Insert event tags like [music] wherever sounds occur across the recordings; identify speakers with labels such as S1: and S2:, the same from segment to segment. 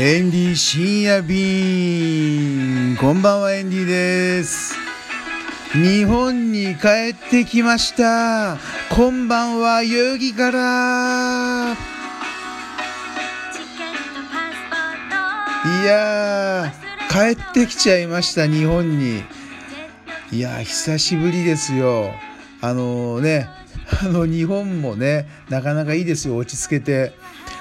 S1: エンディ深夜便。こんばんはエンディです。日本に帰ってきました。こんばんは代々木から。いやー帰ってきちゃいました日本に。いやー久しぶりですよ。あのー、ねあの日本もねなかなかいいですよ落ち着けて。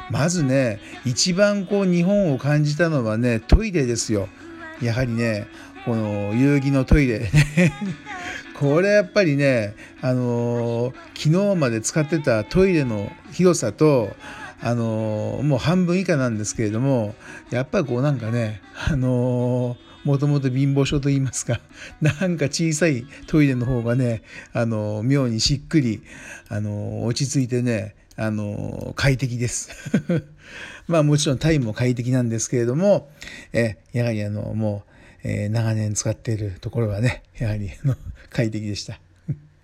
S1: まずね一番こう日本を感じたのはねトイレですよ。やはりねこの代々木のトイレ。[laughs] これやっぱりねあのー、昨日まで使ってたトイレの広さとあのー、もう半分以下なんですけれどもやっぱりこうなんかねあのーもともと貧乏症と言いますか、[laughs] なんか小さいトイレの方がね、あの、妙にしっくり、あの、落ち着いてね、あの、快適です。[laughs] まあもちろんタイも快適なんですけれども、えやはりあの、もう、え、長年使っているところはね、やはりあの [laughs] 快適でした。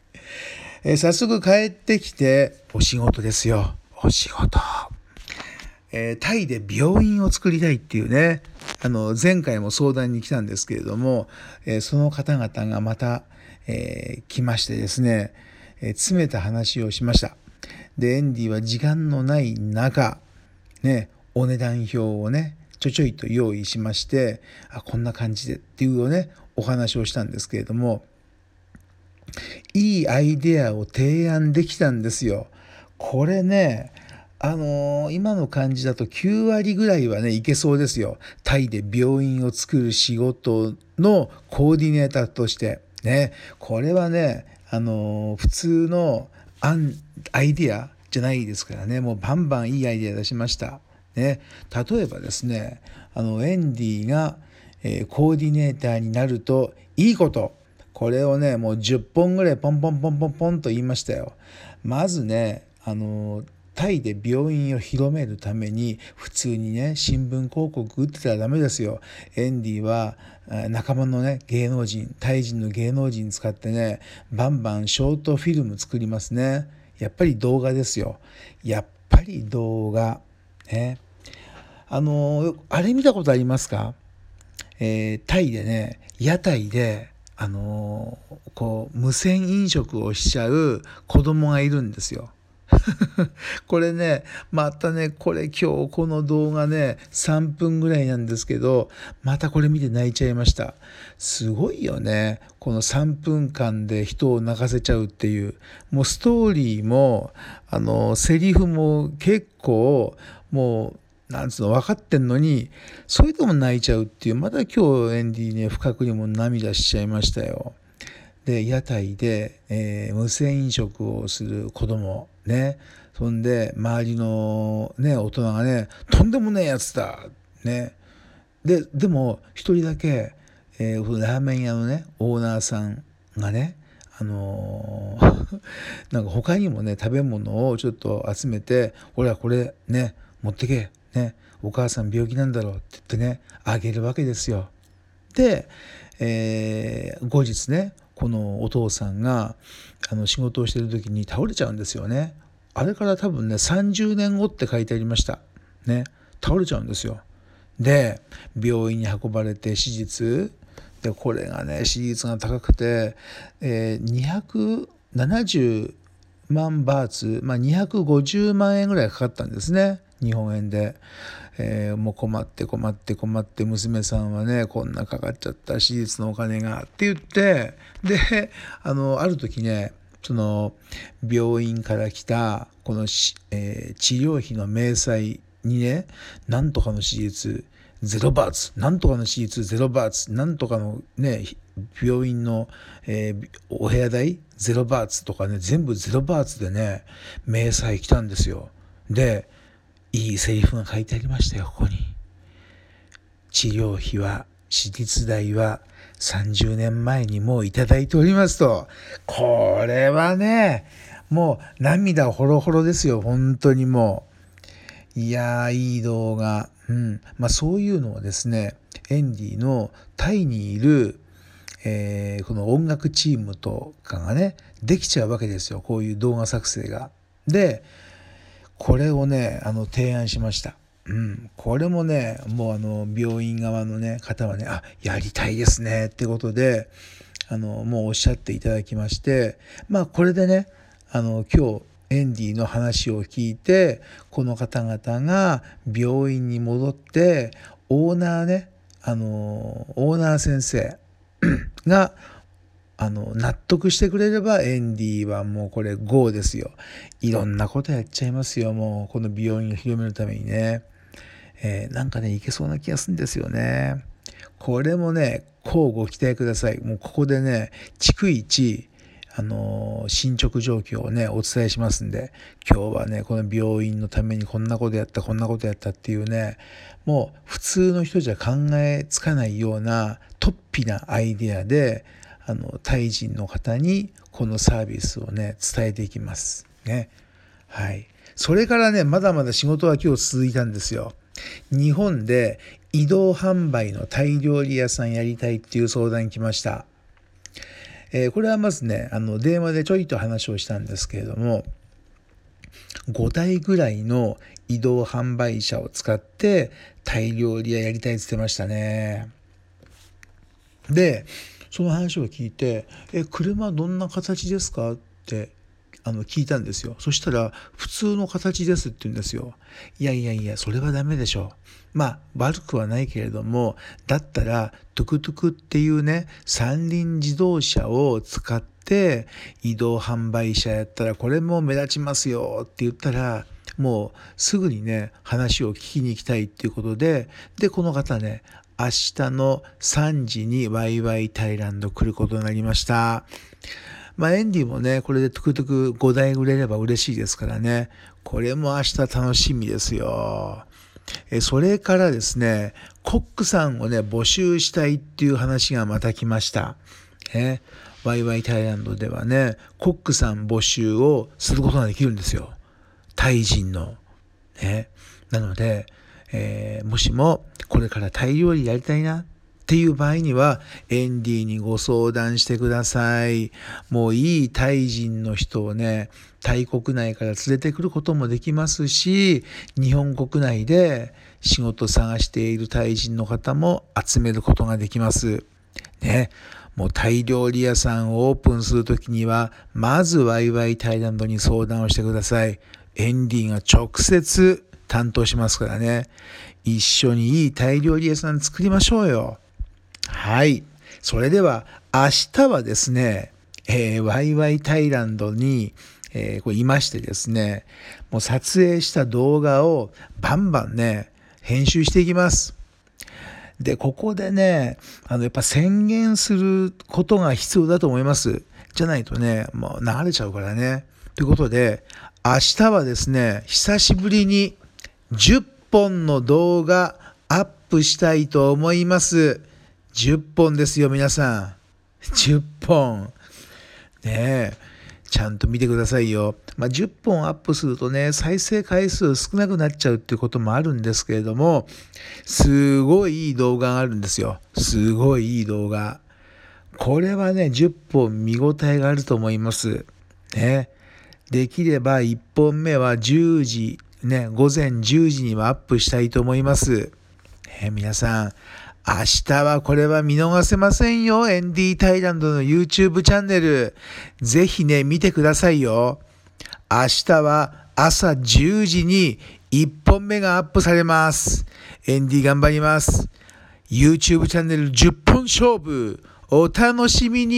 S1: [laughs] え、早速帰ってきて、お仕事ですよ。お仕事。え、タイで病院を作りたいっていうね、あの、前回も相談に来たんですけれども、え、その方々がまた、え、来ましてですね、え詰めた話をしました。で、エンディは時間のない中、ね、お値段表をね、ちょちょいと用意しまして、あ、こんな感じでっていうね、お話をしたんですけれども、いいアイデアを提案できたんですよ。これね、あのー、今の感じだと9割ぐらいはね、いけそうですよ。タイで病院を作る仕事のコーディネーターとして。ね、これはね、あのー、普通のアンアイディアじゃないですからね、もうバンバンいいアイデア出しました。ね、例えばですね、あの、エンディが、えー、コーディネーターになるといいこと。これをね、もう10本ぐらいポンポンポンポンポンと言いましたよ。まずね、あのタイで病院を広めるために普通にね新聞広告打ってたらダメですよ。エンディは仲間のね芸能人タイ人の芸能人使ってねバンバンショートフィルム作りますね。やっぱり動画ですよ。やっぱり動画。ね。あのあれ見たことありますか、えー、タイでね屋台であのこう無線飲食をしちゃう子供がいるんですよ。[laughs] これね、またね、これ今日この動画ね、3分ぐらいなんですけど、またこれ見て泣いちゃいました。すごいよね。この3分間で人を泣かせちゃうっていう。もうストーリーも、あの、セリフも結構、もう、なんつうの分かってんのにそれでも泣いちゃうっていうまた今日エンディーね不覚にも涙しちゃいましたよ。で屋台で、えー、無線飲食をする子供ね。そんで周りのね大人がねとんでもねえやつだ。ね。ででも一人だけ、えー、ラーメン屋のねオーナーさんがねあのー、[laughs] なんか他にもね食べ物をちょっと集めて「ほらこれね持ってけ。ね。お母さん病気なんだろう」って言ってねあげるわけですよ。で、えー、後日ねこのお父さんがあの仕事をしてる時に倒れちゃうんですよね。あれから多分ね30年後って書いてありました。ね倒れちゃうんですよ。で病院に運ばれて手術でこれがね手術が高くて、えー、270万バーツ、まあ、250万円ぐらいかかったんですね日本円で。えー、もう困って困って困って娘さんはねこんなかかっちゃった手術のお金がって言ってであのある時ねその病院から来たこの、えー、治療費の明細にねなんとかの手術ゼロバーツなんとかの手術ゼロバーツなんとかのね病院の、えー、お部屋代ゼロバーツとかね全部ゼロバーツでね明細来たんですよ。でいいセリフが書いてありましたよ、ここに。治療費は、私立代は30年前にもういただいておりますと。これはね、もう涙ほろほろですよ、本当にもう。いやー、いい動画。うん。まあそういうのをですね、エンディのタイにいる、えー、この音楽チームとかがね、できちゃうわけですよ、こういう動画作成が。で、これをねあの提案しました。うん、これもねもうあの病院側のね方はねあやりたいですね。ってことであのもうおっしゃっていただきましてまあこれでねあの今日エンディの話を聞いてこの方々が病院に戻ってオーナーねあのオーナー先生があの納得してくれればエンディはもうこれ GO ですよ。いろんなことやっちゃいますよもう。この美容院を広めるためにね、えー、なんかねいけそうな気がするんですよね。これもねこうご期待ください。もうここでね逐一あの進捗状況をねお伝えしますんで。今日はねこの病院のためにこんなことやったこんなことやったっていうねもう普通の人じゃ考えつかないような突飛なアイデアであのタイ人の方にこのサービスをね伝えていきます。ね。はい。それからねまだまだ仕事は今日続いたんですよ。日本で移動販売のタイ料理屋さんやりたいっていう相談に来ました。えー、これはまずねあの電話でちょいと話をしたんですけれども5台ぐらいの移動販売車を使ってタイ料理屋やりたいって言ってましたね。でその話を聞いて「え車どんな形ですか?」ってあの聞いたんですよ。そしたら「普通の形です」って言うんですよいやいやいやそれはダメでしょう。まあ悪くはないけれどもだったらトゥクトゥクっていうね三輪自動車を使って移動販売車やったらこれも目立ちますよって言ったらもうすぐにね話を聞きに行きたいっていうことででこの方ね明日の3時にワイワイタイランド来ることになりました。まあ、エンディもね、これでトゥクトゥク5台売れれば嬉しいですからね。これも明日楽しみですよ。えそれからですね、コックさんをね、募集したいっていう話がまた来ました。ね、ワイワイタイランドではね、コックさん募集をすることができるんですよ。タイ人の。ね。なので、えー、もしもこれからタイ料理やりたいなっていう場合には、エンディにご相談してください。もういいタイ人の人をね、タイ国内から連れてくることもできますし、日本国内で仕事探しているタイ人の方も集めることができます。ね。もうタイ料理屋さんをオープンするときには、まずワイワイタイランドに相談をしてください。エンディが直接担当しますからね。一緒にいいタイ料理屋さん作りましょうよ。はい。それでは、明日はですね、えー、ワイワイタイランドに、えー、これいましてですね、もう撮影した動画をバンバンね、編集していきます。で、ここでね、あの、やっぱ宣言することが必要だと思います。じゃないとね、もう流れちゃうからね。ということで、明日はですね、久しぶりに10本の動画アップしたいと思います。10本ですよ、皆さん。10本。ねえ。ちゃんと見てくださいよ。まあ、10本アップするとね、再生回数少なくなっちゃうっていうこともあるんですけれども、すごいいい動画があるんですよ。すごいいい動画。これはね、10本見応えがあると思います。ね。できれば1本目は10時、ね、午前10時にはアップしたいと思います。ね、皆さん、明日はこれは見逃せませんよ。エンディータイランドの YouTube チャンネル。ぜひね、見てくださいよ。明日は朝10時に1本目がアップされます。エンディー頑張ります。YouTube チャンネル10本勝負。お楽しみに